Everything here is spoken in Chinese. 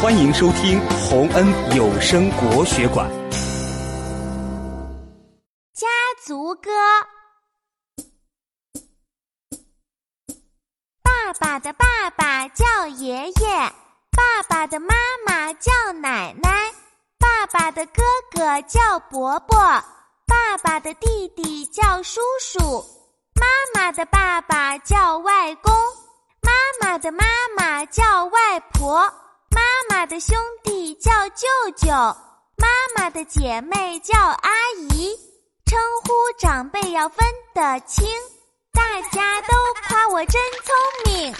欢迎收听洪恩有声国学馆《家族歌》。爸爸的爸爸叫爷爷，爸爸的妈妈叫奶奶，爸爸的哥哥叫伯伯，爸爸的弟弟叫叔叔，妈妈的爸爸叫外公，妈妈的妈妈叫外婆，妈妈的兄弟叫舅舅，妈妈的姐妹叫阿姨，称呼长辈要分得清。大家都夸我真聪明。